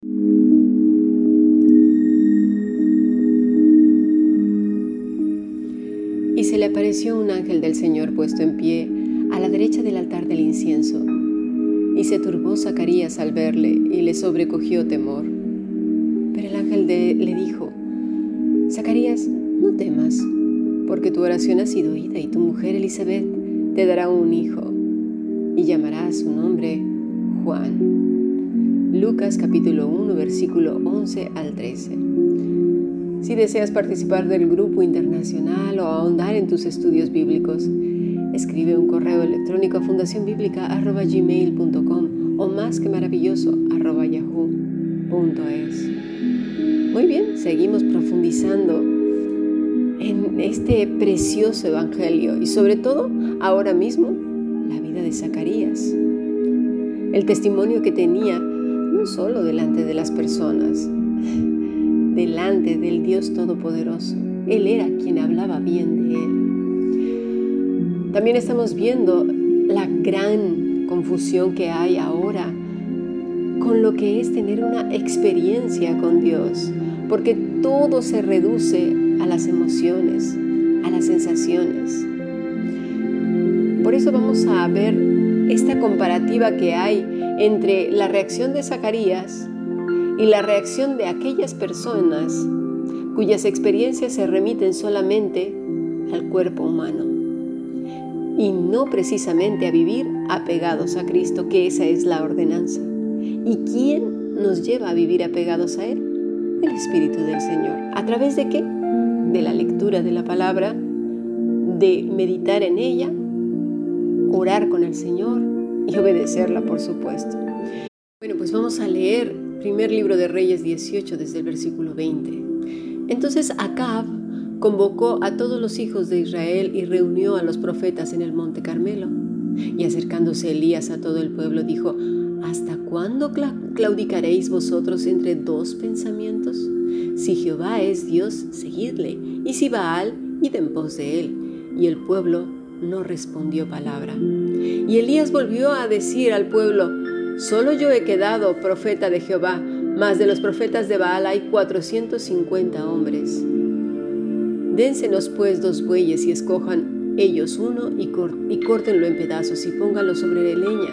Y se le apareció un ángel del Señor puesto en pie a la derecha del altar del incienso. Y se turbó Zacarías al verle y le sobrecogió temor. Pero el ángel le dijo, Zacarías, no temas, porque tu oración ha sido oída y tu mujer Elizabeth te dará un hijo y llamará su nombre Juan. Lucas capítulo 1 versículo 11 al 13. Si deseas participar del grupo internacional o ahondar en tus estudios bíblicos, escribe un correo electrónico a fundacionbiblica.gmail.com o más que maravilloso yahoo.es. Muy bien, seguimos profundizando en este precioso evangelio y sobre todo ahora mismo la vida de Zacarías. El testimonio que tenía solo delante de las personas, delante del Dios Todopoderoso. Él era quien hablaba bien de él. También estamos viendo la gran confusión que hay ahora con lo que es tener una experiencia con Dios, porque todo se reduce a las emociones, a las sensaciones. Por eso vamos a ver esta comparativa que hay entre la reacción de Zacarías y la reacción de aquellas personas cuyas experiencias se remiten solamente al cuerpo humano y no precisamente a vivir apegados a Cristo, que esa es la ordenanza. ¿Y quién nos lleva a vivir apegados a Él? El Espíritu del Señor. ¿A través de qué? De la lectura de la palabra, de meditar en ella, orar con el Señor y obedecerla, por supuesto. Bueno, pues vamos a leer primer libro de Reyes 18 desde el versículo 20. Entonces Acab convocó a todos los hijos de Israel y reunió a los profetas en el monte Carmelo. Y acercándose Elías a todo el pueblo, dijo, ¿Hasta cuándo claudicaréis vosotros entre dos pensamientos? Si Jehová es Dios, seguidle, y si Baal, id en pos de él. Y el pueblo no respondió palabra. Y Elías volvió a decir al pueblo, Solo yo he quedado profeta de Jehová, mas de los profetas de Baal hay cuatrocientos cincuenta hombres. Dénsenos pues dos bueyes y escojan ellos uno y, y córtenlo en pedazos y pónganlo sobre leña.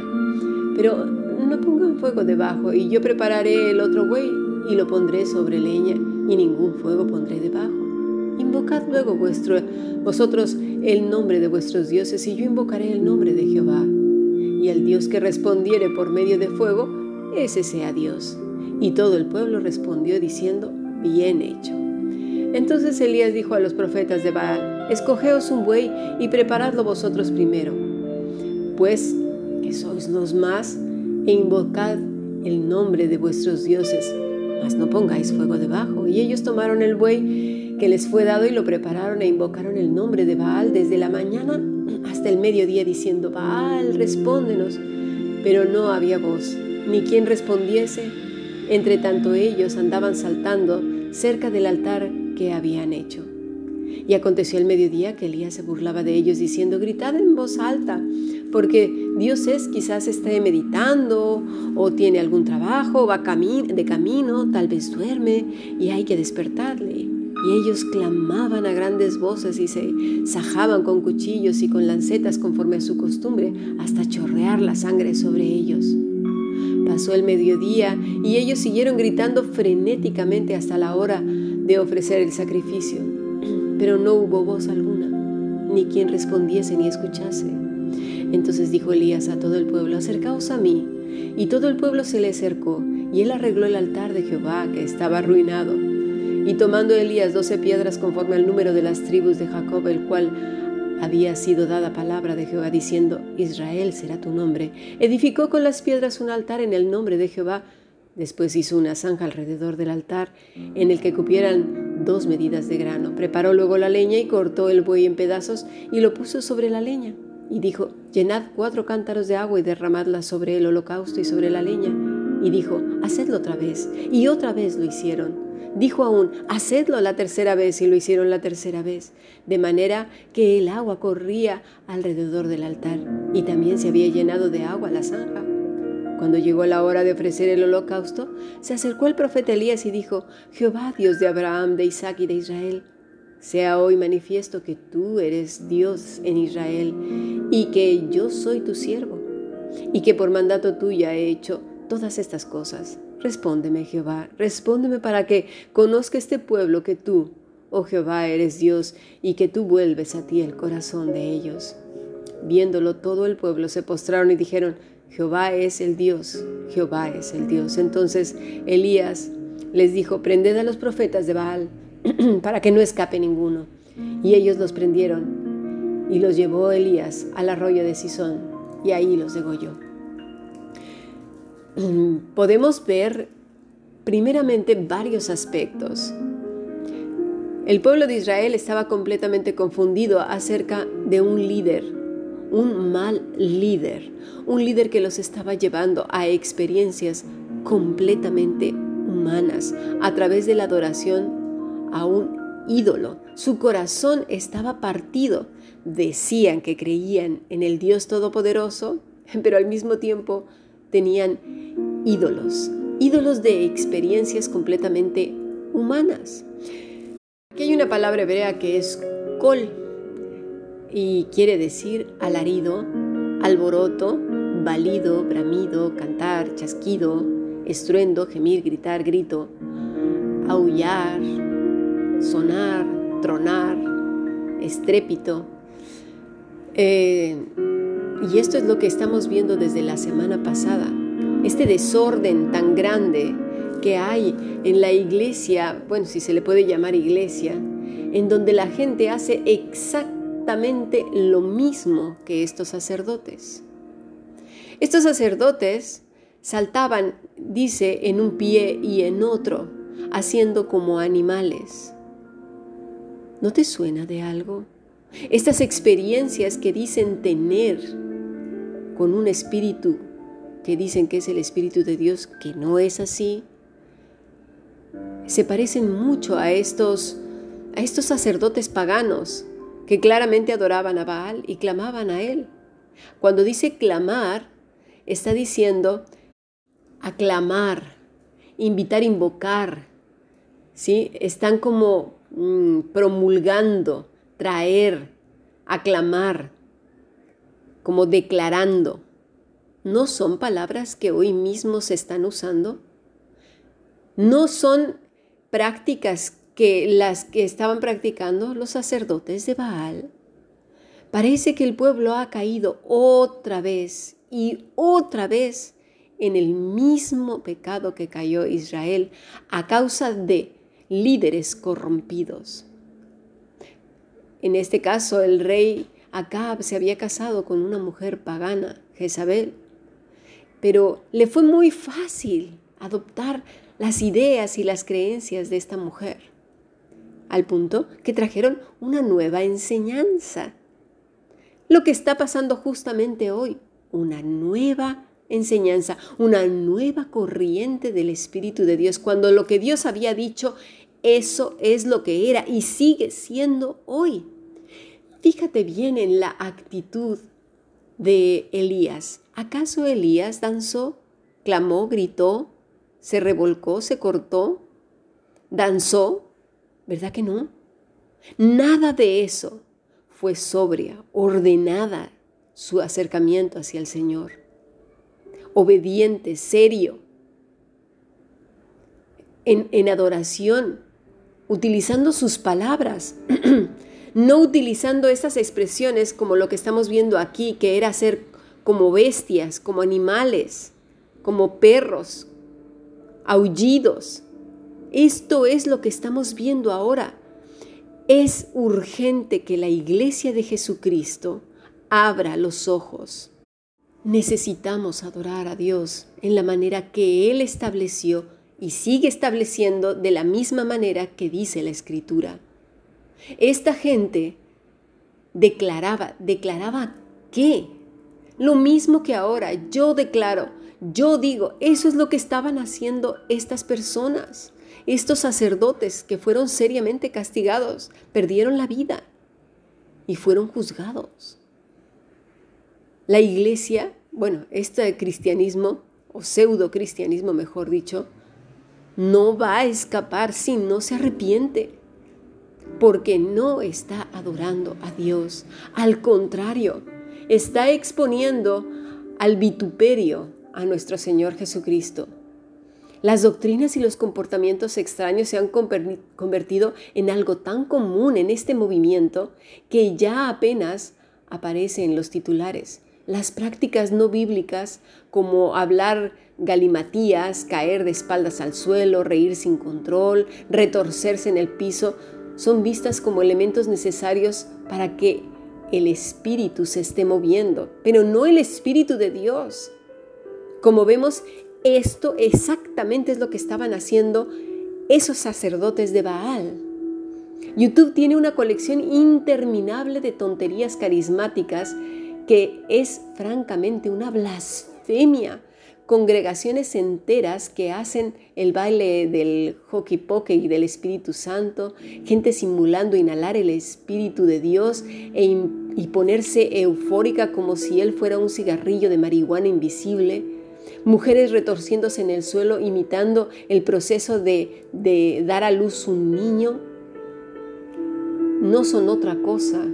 Pero no pongan fuego debajo, y yo prepararé el otro buey y lo pondré sobre leña, y ningún fuego pondré debajo. Invocad luego vuestro, vosotros el nombre de vuestros dioses, y yo invocaré el nombre de Jehová. Y el Dios que respondiere por medio de fuego, ese sea Dios. Y todo el pueblo respondió diciendo, bien hecho. Entonces Elías dijo a los profetas de Baal, escogeos un buey y preparadlo vosotros primero, pues que sois los más e invocad el nombre de vuestros dioses, mas no pongáis fuego debajo. Y ellos tomaron el buey que les fue dado y lo prepararon e invocaron el nombre de Baal desde la mañana hasta el mediodía, diciendo, Baal, respóndenos. Pero no había voz, ni quien respondiese. Entre tanto ellos andaban saltando cerca del altar que habían hecho. Y aconteció el mediodía que Elías se burlaba de ellos, diciendo, gritad en voz alta, porque Dios es, quizás esté meditando o tiene algún trabajo, va de camino, tal vez duerme y hay que despertarle. Y ellos clamaban a grandes voces y se sajaban con cuchillos y con lancetas conforme a su costumbre, hasta chorrear la sangre sobre ellos. Pasó el mediodía y ellos siguieron gritando frenéticamente hasta la hora de ofrecer el sacrificio, pero no hubo voz alguna, ni quien respondiese ni escuchase. Entonces dijo Elías a todo el pueblo, acercaos a mí. Y todo el pueblo se le acercó, y él arregló el altar de Jehová, que estaba arruinado. Y tomando Elías doce piedras conforme al número de las tribus de Jacob, el cual había sido dada palabra de Jehová, diciendo, Israel será tu nombre, edificó con las piedras un altar en el nombre de Jehová. Después hizo una zanja alrededor del altar, en el que cupieran dos medidas de grano. Preparó luego la leña y cortó el buey en pedazos y lo puso sobre la leña. Y dijo, llenad cuatro cántaros de agua y derramadla sobre el holocausto y sobre la leña. Y dijo, hacedlo otra vez. Y otra vez lo hicieron. Dijo aún, hacedlo la tercera vez y lo hicieron la tercera vez, de manera que el agua corría alrededor del altar y también se había llenado de agua la zanja. Cuando llegó la hora de ofrecer el holocausto, se acercó el profeta Elías y dijo, Jehová, Dios de Abraham, de Isaac y de Israel, sea hoy manifiesto que tú eres Dios en Israel y que yo soy tu siervo y que por mandato tuya he hecho todas estas cosas. Respóndeme, Jehová, respóndeme para que conozca este pueblo que tú, oh Jehová, eres Dios y que tú vuelves a ti el corazón de ellos. Viéndolo todo el pueblo se postraron y dijeron, Jehová es el Dios, Jehová es el Dios. Entonces Elías les dijo, prended a los profetas de Baal para que no escape ninguno. Y ellos los prendieron y los llevó Elías al arroyo de Sison y ahí los degolló. Podemos ver primeramente varios aspectos. El pueblo de Israel estaba completamente confundido acerca de un líder, un mal líder, un líder que los estaba llevando a experiencias completamente humanas a través de la adoración a un ídolo. Su corazón estaba partido. Decían que creían en el Dios Todopoderoso, pero al mismo tiempo tenían ídolos, ídolos de experiencias completamente humanas. Aquí hay una palabra hebrea que es kol y quiere decir alarido, alboroto, balido, bramido, cantar, chasquido, estruendo, gemir, gritar, grito, aullar, sonar, tronar, estrépito. Eh, y esto es lo que estamos viendo desde la semana pasada. Este desorden tan grande que hay en la iglesia, bueno, si se le puede llamar iglesia, en donde la gente hace exactamente lo mismo que estos sacerdotes. Estos sacerdotes saltaban, dice, en un pie y en otro, haciendo como animales. ¿No te suena de algo? Estas experiencias que dicen tener con un espíritu que dicen que es el espíritu de Dios, que no es así, se parecen mucho a estos a estos sacerdotes paganos que claramente adoraban a Baal y clamaban a él. Cuando dice clamar, está diciendo aclamar, invitar, invocar. ¿sí? Están como Mm, promulgando, traer, aclamar, como declarando. ¿No son palabras que hoy mismo se están usando? ¿No son prácticas que las que estaban practicando los sacerdotes de Baal? Parece que el pueblo ha caído otra vez y otra vez en el mismo pecado que cayó Israel a causa de líderes corrompidos. En este caso, el rey Acab se había casado con una mujer pagana, Jezabel, pero le fue muy fácil adoptar las ideas y las creencias de esta mujer, al punto que trajeron una nueva enseñanza. Lo que está pasando justamente hoy, una nueva enseñanza, una nueva corriente del Espíritu de Dios, cuando lo que Dios había dicho, eso es lo que era y sigue siendo hoy. Fíjate bien en la actitud de Elías. ¿Acaso Elías danzó, clamó, gritó, se revolcó, se cortó, danzó? ¿Verdad que no? Nada de eso fue sobria, ordenada su acercamiento hacia el Señor obediente, serio, en, adoración, utilizando sus palabras, no utilizando esas expresiones como lo que estamos viendo aquí, que era ser como bestias, como animales, como perros, aullidos. Esto es lo que estamos viendo ahora. Es urgente que la iglesia de Jesucristo abra los ojos necesitamos adorar a Dios en la manera que Él estableció y sigue estableciendo de la misma manera que dice la Escritura. Esta gente declaraba, declaraba qué? Lo mismo que ahora, yo declaro, yo digo, eso es lo que estaban haciendo estas personas, estos sacerdotes que fueron seriamente castigados, perdieron la vida y fueron juzgados. La iglesia, bueno, este cristianismo o pseudo cristianismo mejor dicho, no va a escapar si no se arrepiente, porque no está adorando a Dios. Al contrario, está exponiendo al vituperio a nuestro Señor Jesucristo. Las doctrinas y los comportamientos extraños se han convertido en algo tan común en este movimiento que ya apenas aparece en los titulares. Las prácticas no bíblicas, como hablar galimatías, caer de espaldas al suelo, reír sin control, retorcerse en el piso, son vistas como elementos necesarios para que el espíritu se esté moviendo, pero no el espíritu de Dios. Como vemos, esto exactamente es lo que estaban haciendo esos sacerdotes de Baal. YouTube tiene una colección interminable de tonterías carismáticas que es francamente una blasfemia. Congregaciones enteras que hacen el baile del hockey poke y del Espíritu Santo, gente simulando inhalar el Espíritu de Dios e y ponerse eufórica como si él fuera un cigarrillo de marihuana invisible, mujeres retorciéndose en el suelo imitando el proceso de, de dar a luz un niño, no son otra cosa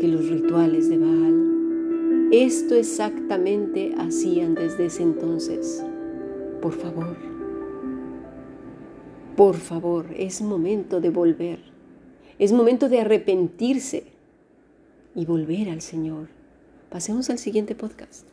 que los rituales de Baal. Esto exactamente hacían desde ese entonces. Por favor, por favor, es momento de volver. Es momento de arrepentirse y volver al Señor. Pasemos al siguiente podcast.